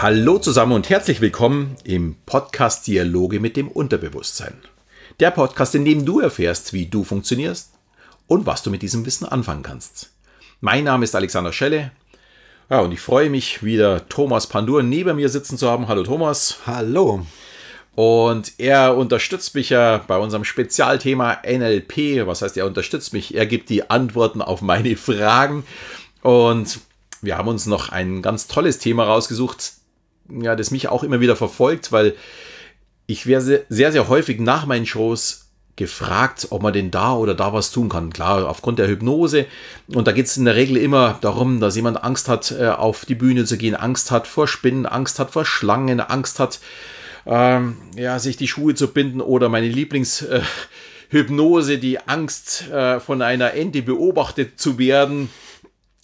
Hallo zusammen und herzlich willkommen im Podcast Dialoge mit dem Unterbewusstsein. Der Podcast, in dem du erfährst, wie du funktionierst und was du mit diesem Wissen anfangen kannst. Mein Name ist Alexander Schelle. Ja, und ich freue mich, wieder Thomas Pandur neben mir sitzen zu haben. Hallo Thomas. Hallo. Und er unterstützt mich ja bei unserem Spezialthema NLP. Was heißt, er unterstützt mich? Er gibt die Antworten auf meine Fragen. Und wir haben uns noch ein ganz tolles Thema rausgesucht, ja, das mich auch immer wieder verfolgt, weil ich werde sehr, sehr häufig nach meinen Shows gefragt, ob man denn da oder da was tun kann. Klar, aufgrund der Hypnose. Und da geht es in der Regel immer darum, dass jemand Angst hat, äh, auf die Bühne zu gehen, Angst hat vor Spinnen, Angst hat vor Schlangen, Angst hat, ähm, ja, sich die Schuhe zu binden oder meine Lieblingshypnose, äh, die Angst äh, von einer Ente beobachtet zu werden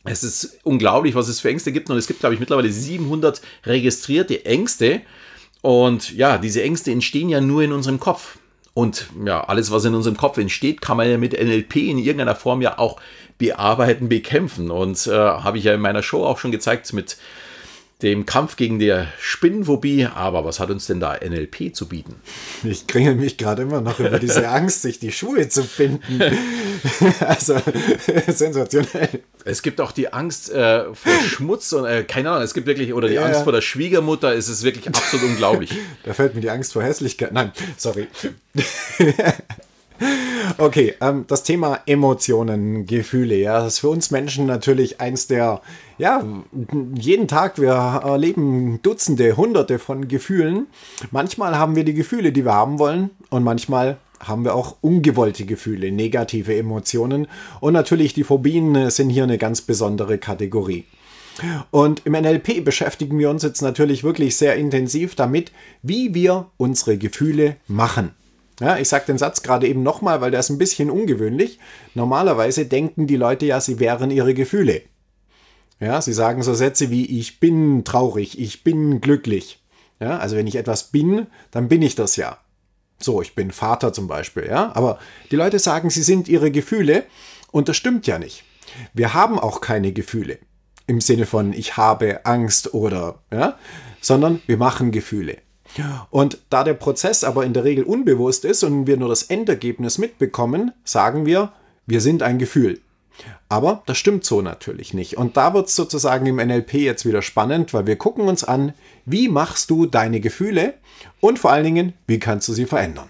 es ist unglaublich, was es für Ängste gibt. Und es gibt, glaube ich, mittlerweile 700 registrierte Ängste. Und ja, diese Ängste entstehen ja nur in unserem Kopf. Und ja, alles, was in unserem Kopf entsteht, kann man ja mit NLP in irgendeiner Form ja auch bearbeiten, bekämpfen. Und äh, habe ich ja in meiner Show auch schon gezeigt mit dem Kampf gegen die Spinnenphobie. Aber was hat uns denn da NLP zu bieten? Ich kringel mich gerade immer noch über diese Angst, sich die Schuhe zu binden. also sensationell. Es gibt auch die Angst äh, vor Schmutz und äh, keine Ahnung, es gibt wirklich, oder die ja, Angst vor der Schwiegermutter, es ist wirklich absolut unglaublich. Da fällt mir die Angst vor Hässlichkeit. Nein, sorry. Okay, ähm, das Thema Emotionen, Gefühle, ja, das ist für uns Menschen natürlich eins der, ja, jeden Tag, wir erleben Dutzende, Hunderte von Gefühlen. Manchmal haben wir die Gefühle, die wir haben wollen und manchmal haben wir auch ungewollte Gefühle, negative Emotionen und natürlich die Phobien sind hier eine ganz besondere Kategorie. Und im NLP beschäftigen wir uns jetzt natürlich wirklich sehr intensiv damit, wie wir unsere Gefühle machen. Ja, ich sage den Satz gerade eben nochmal, weil der ist ein bisschen ungewöhnlich. Normalerweise denken die Leute ja, sie wären ihre Gefühle. Ja, sie sagen so Sätze wie ich bin traurig, ich bin glücklich. Ja, also wenn ich etwas bin, dann bin ich das ja. So, ich bin Vater zum Beispiel, ja. Aber die Leute sagen, sie sind ihre Gefühle und das stimmt ja nicht. Wir haben auch keine Gefühle im Sinne von ich habe Angst oder, ja, sondern wir machen Gefühle. Und da der Prozess aber in der Regel unbewusst ist und wir nur das Endergebnis mitbekommen, sagen wir, wir sind ein Gefühl. Aber das stimmt so natürlich nicht. Und da wird es sozusagen im NLP jetzt wieder spannend, weil wir gucken uns an, wie machst du deine Gefühle und vor allen Dingen, wie kannst du sie verändern.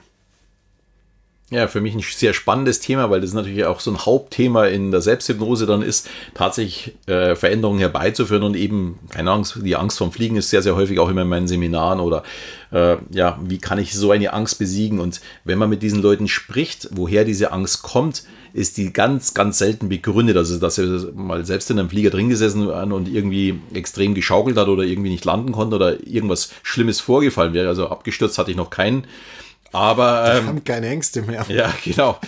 Ja, für mich ein sehr spannendes Thema, weil das natürlich auch so ein Hauptthema in der Selbsthypnose dann ist, tatsächlich äh, Veränderungen herbeizuführen und eben, keine Angst, die Angst vom Fliegen ist sehr, sehr häufig auch immer in meinen Seminaren oder äh, ja, wie kann ich so eine Angst besiegen? Und wenn man mit diesen Leuten spricht, woher diese Angst kommt, ist die ganz, ganz selten begründet. Also, dass er mal selbst in einem Flieger drin gesessen und irgendwie extrem geschaukelt hat oder irgendwie nicht landen konnte oder irgendwas Schlimmes vorgefallen wäre. Also abgestürzt hatte ich noch keinen. Aber. Ähm, Wir haben keine Ängste mehr. Ja, genau.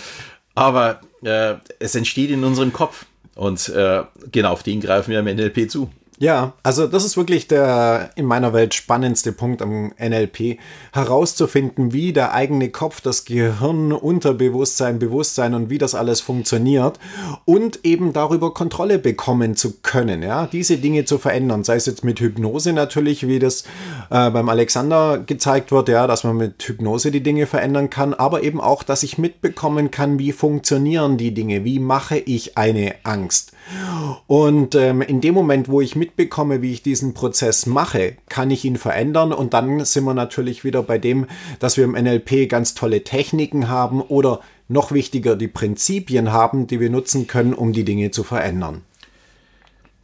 Aber äh, es entsteht in unserem Kopf. Und äh, genau auf den greifen wir am NLP zu. Ja, also das ist wirklich der in meiner Welt spannendste Punkt am NLP, herauszufinden, wie der eigene Kopf, das Gehirn, Unterbewusstsein, Bewusstsein und wie das alles funktioniert und eben darüber Kontrolle bekommen zu können, ja, diese Dinge zu verändern, sei es jetzt mit Hypnose natürlich, wie das äh, beim Alexander gezeigt wird, ja, dass man mit Hypnose die Dinge verändern kann, aber eben auch, dass ich mitbekommen kann, wie funktionieren die Dinge, wie mache ich eine Angst. Und ähm, in dem Moment, wo ich mitbekomme, wie ich diesen Prozess mache, kann ich ihn verändern. Und dann sind wir natürlich wieder bei dem, dass wir im NLP ganz tolle Techniken haben oder noch wichtiger die Prinzipien haben, die wir nutzen können, um die Dinge zu verändern.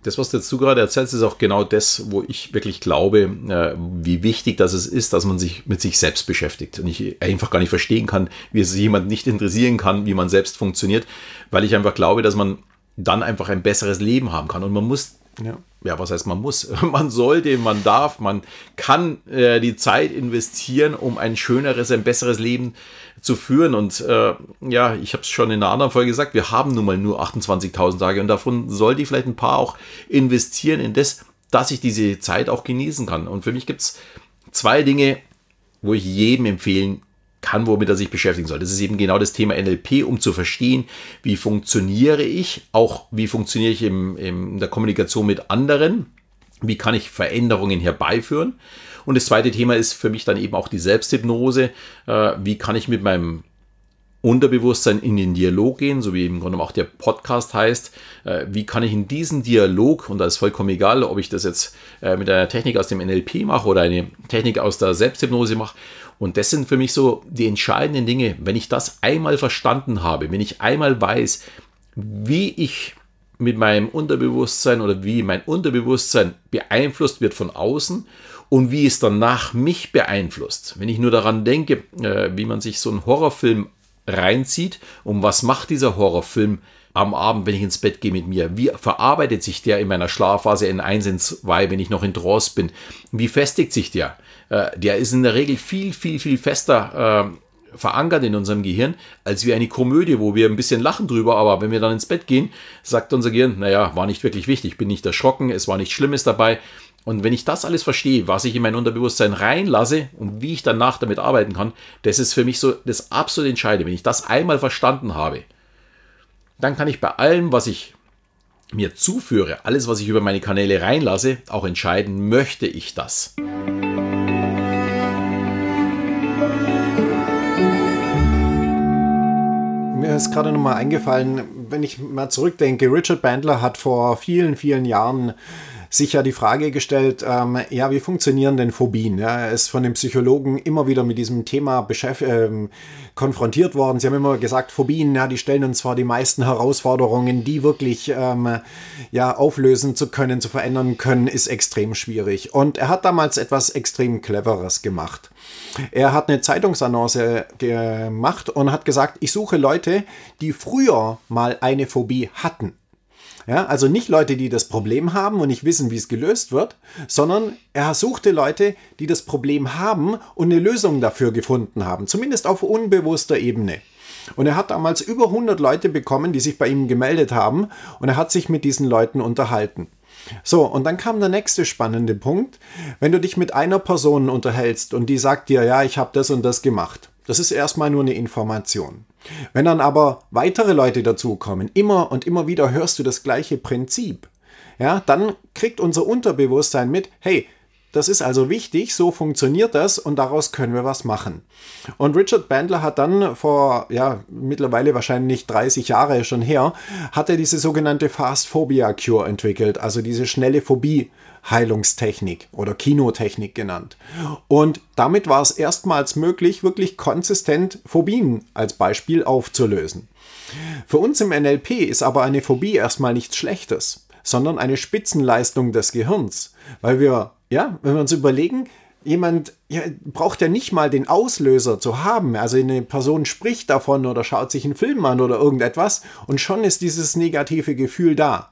Das, was du jetzt gerade erzählst, ist auch genau das, wo ich wirklich glaube, äh, wie wichtig das ist, dass man sich mit sich selbst beschäftigt. Und ich einfach gar nicht verstehen kann, wie es jemand nicht interessieren kann, wie man selbst funktioniert, weil ich einfach glaube, dass man dann einfach ein besseres Leben haben kann. Und man muss, ja, ja was heißt man muss? Man sollte, man darf, man kann äh, die Zeit investieren, um ein schöneres, ein besseres Leben zu führen. Und äh, ja, ich habe es schon in einer anderen Folge gesagt, wir haben nun mal nur 28.000 Tage und davon sollte ich vielleicht ein paar auch investieren in das, dass ich diese Zeit auch genießen kann. Und für mich gibt es zwei Dinge, wo ich jedem empfehlen kann, womit er sich beschäftigen soll. Das ist eben genau das Thema NLP, um zu verstehen, wie funktioniere ich, auch wie funktioniere ich im, in der Kommunikation mit anderen. Wie kann ich Veränderungen herbeiführen? Und das zweite Thema ist für mich dann eben auch die Selbsthypnose. Äh, wie kann ich mit meinem Unterbewusstsein in den Dialog gehen, so wie im Grunde auch der Podcast heißt. Äh, wie kann ich in diesen Dialog, und da ist vollkommen egal, ob ich das jetzt äh, mit einer Technik aus dem NLP mache oder eine Technik aus der Selbsthypnose mache, und das sind für mich so die entscheidenden Dinge, wenn ich das einmal verstanden habe, wenn ich einmal weiß, wie ich mit meinem Unterbewusstsein oder wie mein Unterbewusstsein beeinflusst wird von außen und wie es danach mich beeinflusst. Wenn ich nur daran denke, äh, wie man sich so einen Horrorfilm reinzieht und was macht dieser Horrorfilm am Abend, wenn ich ins Bett gehe mit mir? Wie verarbeitet sich der in meiner Schlafphase in 1 in 2, wenn ich noch in Trance bin? Wie festigt sich der? Äh, der ist in der Regel viel, viel, viel fester äh, verankert in unserem Gehirn, als wie eine Komödie, wo wir ein bisschen lachen drüber, aber wenn wir dann ins Bett gehen, sagt unser Gehirn, naja, war nicht wirklich wichtig, bin nicht erschrocken, es war nichts Schlimmes dabei. Und wenn ich das alles verstehe, was ich in mein Unterbewusstsein reinlasse und wie ich danach damit arbeiten kann, das ist für mich so das absolut Entscheidende. Wenn ich das einmal verstanden habe, dann kann ich bei allem, was ich mir zuführe, alles, was ich über meine Kanäle reinlasse, auch entscheiden, möchte ich das. Mir ist gerade nochmal eingefallen, wenn ich mal zurückdenke, Richard Bandler hat vor vielen, vielen Jahren sich ja die Frage gestellt, ähm, ja, wie funktionieren denn Phobien? Ja, er ist von den Psychologen immer wieder mit diesem Thema ähm, konfrontiert worden. Sie haben immer gesagt, Phobien, ja, die stellen uns zwar die meisten Herausforderungen, die wirklich ähm, ja, auflösen zu können, zu verändern können, ist extrem schwierig. Und er hat damals etwas extrem Cleveres gemacht. Er hat eine Zeitungsannonce gemacht und hat gesagt, ich suche Leute, die früher mal eine Phobie hatten. Ja, also nicht Leute, die das Problem haben und nicht wissen, wie es gelöst wird, sondern er suchte Leute, die das Problem haben und eine Lösung dafür gefunden haben, zumindest auf unbewusster Ebene. Und er hat damals über 100 Leute bekommen, die sich bei ihm gemeldet haben und er hat sich mit diesen Leuten unterhalten. So, und dann kam der nächste spannende Punkt. Wenn du dich mit einer Person unterhältst und die sagt dir, ja, ich habe das und das gemacht, das ist erstmal nur eine Information. Wenn dann aber weitere Leute dazukommen, immer und immer wieder hörst du das gleiche Prinzip, ja, dann kriegt unser Unterbewusstsein mit, hey, das ist also wichtig, so funktioniert das und daraus können wir was machen. Und Richard Bandler hat dann vor, ja, mittlerweile wahrscheinlich 30 Jahre schon her, hat er diese sogenannte Fast Phobia Cure entwickelt, also diese schnelle Phobie Heilungstechnik oder Kinotechnik genannt. Und damit war es erstmals möglich, wirklich konsistent Phobien als Beispiel aufzulösen. Für uns im NLP ist aber eine Phobie erstmal nichts Schlechtes, sondern eine Spitzenleistung des Gehirns, weil wir, ja, wenn wir uns überlegen, jemand ja, braucht ja nicht mal den Auslöser zu haben. Also eine Person spricht davon oder schaut sich einen Film an oder irgendetwas und schon ist dieses negative Gefühl da.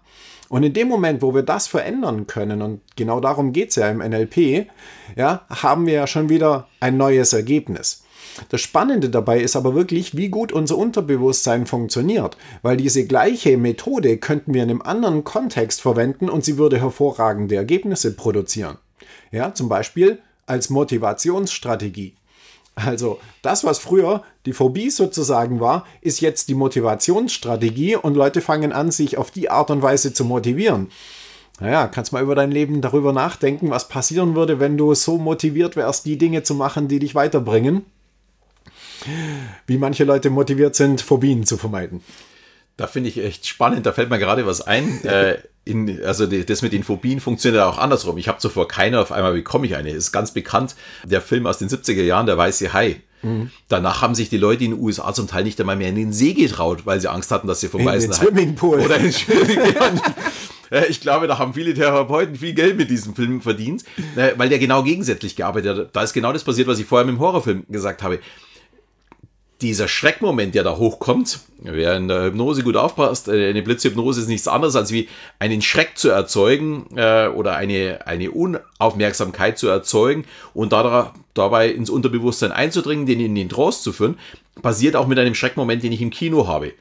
Und in dem Moment, wo wir das verändern können, und genau darum geht es ja im NLP, ja, haben wir ja schon wieder ein neues Ergebnis. Das Spannende dabei ist aber wirklich, wie gut unser Unterbewusstsein funktioniert, weil diese gleiche Methode könnten wir in einem anderen Kontext verwenden und sie würde hervorragende Ergebnisse produzieren. Ja, zum Beispiel als Motivationsstrategie. Also das, was früher die Phobie sozusagen war, ist jetzt die Motivationsstrategie und Leute fangen an, sich auf die Art und Weise zu motivieren. Naja, kannst mal über dein Leben darüber nachdenken, was passieren würde, wenn du so motiviert wärst, die Dinge zu machen, die dich weiterbringen. Wie manche Leute motiviert sind, Phobien zu vermeiden. Da finde ich echt spannend, da fällt mir gerade was ein. äh, in, also das mit den Phobien funktioniert auch andersrum. Ich habe zuvor keine, auf einmal bekomme ich eine. Ist ganz bekannt, der Film aus den 70er Jahren, der weiße Hai. Mhm. Danach haben sich die Leute in den USA zum Teil nicht einmal mehr in den See getraut, weil sie Angst hatten, dass sie vom in weißen Hai... Swimmingpool. Oder in den Ich glaube, da haben viele Therapeuten viel Geld mit diesem Film verdient, äh, weil der genau gegensätzlich gearbeitet hat. Da ist genau das passiert, was ich vorher mit dem Horrorfilm gesagt habe dieser Schreckmoment, der da hochkommt, wer in der Hypnose gut aufpasst, äh, eine Blitzhypnose ist nichts anderes als wie einen Schreck zu erzeugen äh, oder eine, eine Unaufmerksamkeit zu erzeugen und da, dabei ins Unterbewusstsein einzudringen, den in den Trance zu führen, passiert auch mit einem Schreckmoment, den ich im Kino habe.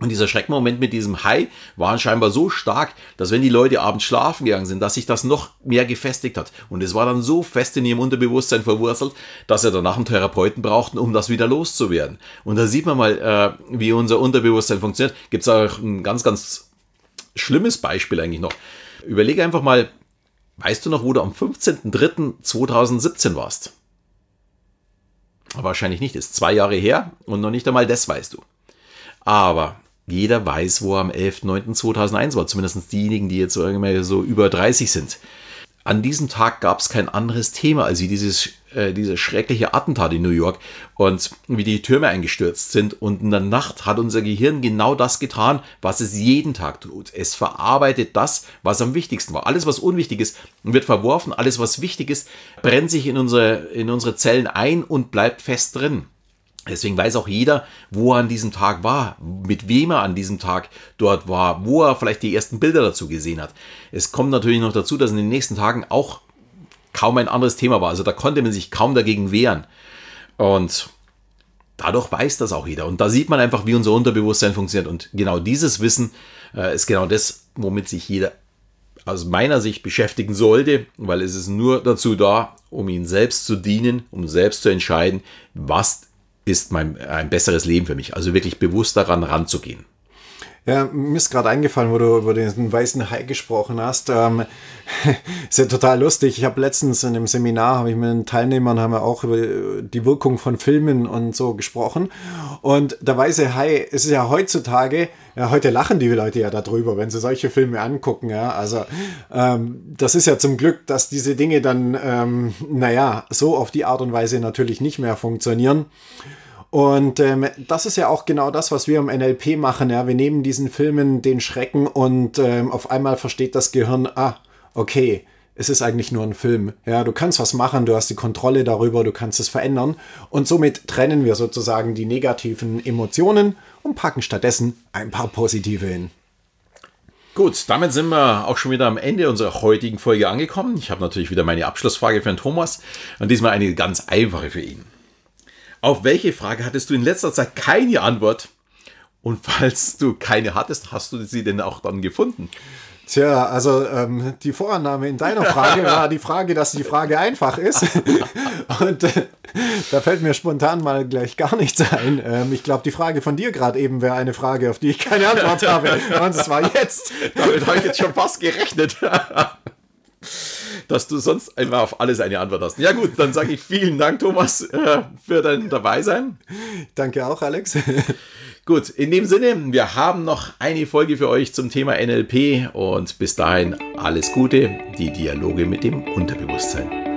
Und dieser Schreckmoment mit diesem Hai war scheinbar so stark, dass wenn die Leute abends schlafen gegangen sind, dass sich das noch mehr gefestigt hat. Und es war dann so fest in ihrem Unterbewusstsein verwurzelt, dass sie danach einen Therapeuten brauchten, um das wieder loszuwerden. Und da sieht man mal, äh, wie unser Unterbewusstsein funktioniert. Gibt es auch ein ganz, ganz schlimmes Beispiel eigentlich noch. Überlege einfach mal, Weißt du noch, wo du am 15.03.2017 warst? Wahrscheinlich nicht, ist zwei Jahre her und noch nicht einmal das weißt du. Aber jeder weiß, wo er am 11.09.2001 war, zumindest diejenigen, die jetzt so, irgendwie so über 30 sind. An diesem Tag gab es kein anderes Thema als wie dieses, äh, dieses schreckliche Attentat in New York und wie die Türme eingestürzt sind. Und in der Nacht hat unser Gehirn genau das getan, was es jeden Tag tut. Es verarbeitet das, was am wichtigsten war. Alles, was unwichtig ist, wird verworfen. Alles, was wichtig ist, brennt sich in unsere, in unsere Zellen ein und bleibt fest drin. Deswegen weiß auch jeder, wo er an diesem Tag war, mit wem er an diesem Tag dort war, wo er vielleicht die ersten Bilder dazu gesehen hat. Es kommt natürlich noch dazu, dass in den nächsten Tagen auch kaum ein anderes Thema war. Also da konnte man sich kaum dagegen wehren. Und dadurch weiß das auch jeder. Und da sieht man einfach, wie unser Unterbewusstsein funktioniert. Und genau dieses Wissen äh, ist genau das, womit sich jeder aus meiner Sicht beschäftigen sollte, weil es ist nur dazu da, um ihn selbst zu dienen, um selbst zu entscheiden, was ist mein, ein besseres Leben für mich. Also wirklich bewusst daran ranzugehen. Ja, mir ist gerade eingefallen, wo du über den weißen Hai gesprochen hast. Ähm, ist ja total lustig. Ich habe letztens in einem Seminar, habe ich mit den Teilnehmern haben wir auch über die Wirkung von Filmen und so gesprochen. Und der weiße Hai ist ja heutzutage, ja, heute lachen die Leute ja darüber, wenn sie solche Filme angucken. Ja, also ähm, das ist ja zum Glück, dass diese Dinge dann, ähm, naja, so auf die Art und Weise natürlich nicht mehr funktionieren. Und ähm, das ist ja auch genau das, was wir im NLP machen. Ja, wir nehmen diesen Filmen den Schrecken und ähm, auf einmal versteht das Gehirn, ah, okay, es ist eigentlich nur ein Film. Ja, du kannst was machen, du hast die Kontrolle darüber, du kannst es verändern. Und somit trennen wir sozusagen die negativen Emotionen und packen stattdessen ein paar positive hin. Gut, damit sind wir auch schon wieder am Ende unserer heutigen Folge angekommen. Ich habe natürlich wieder meine Abschlussfrage für den Thomas und diesmal eine ganz einfache für ihn. Auf welche Frage hattest du in letzter Zeit keine Antwort? Und falls du keine hattest, hast du sie denn auch dann gefunden? Tja, also ähm, die Vorannahme in deiner Frage war die Frage, dass die Frage einfach ist. Und äh, da fällt mir spontan mal gleich gar nichts ein. Ähm, ich glaube, die Frage von dir gerade eben wäre eine Frage, auf die ich keine Antwort habe. Und es war jetzt. Damit habe ich jetzt schon fast gerechnet dass du sonst einfach auf alles eine Antwort hast. Ja gut, dann sage ich vielen Dank, Thomas, äh, für dein Dabeisein. Danke auch, Alex. Gut, in dem Sinne, wir haben noch eine Folge für euch zum Thema NLP und bis dahin alles Gute, die Dialoge mit dem Unterbewusstsein.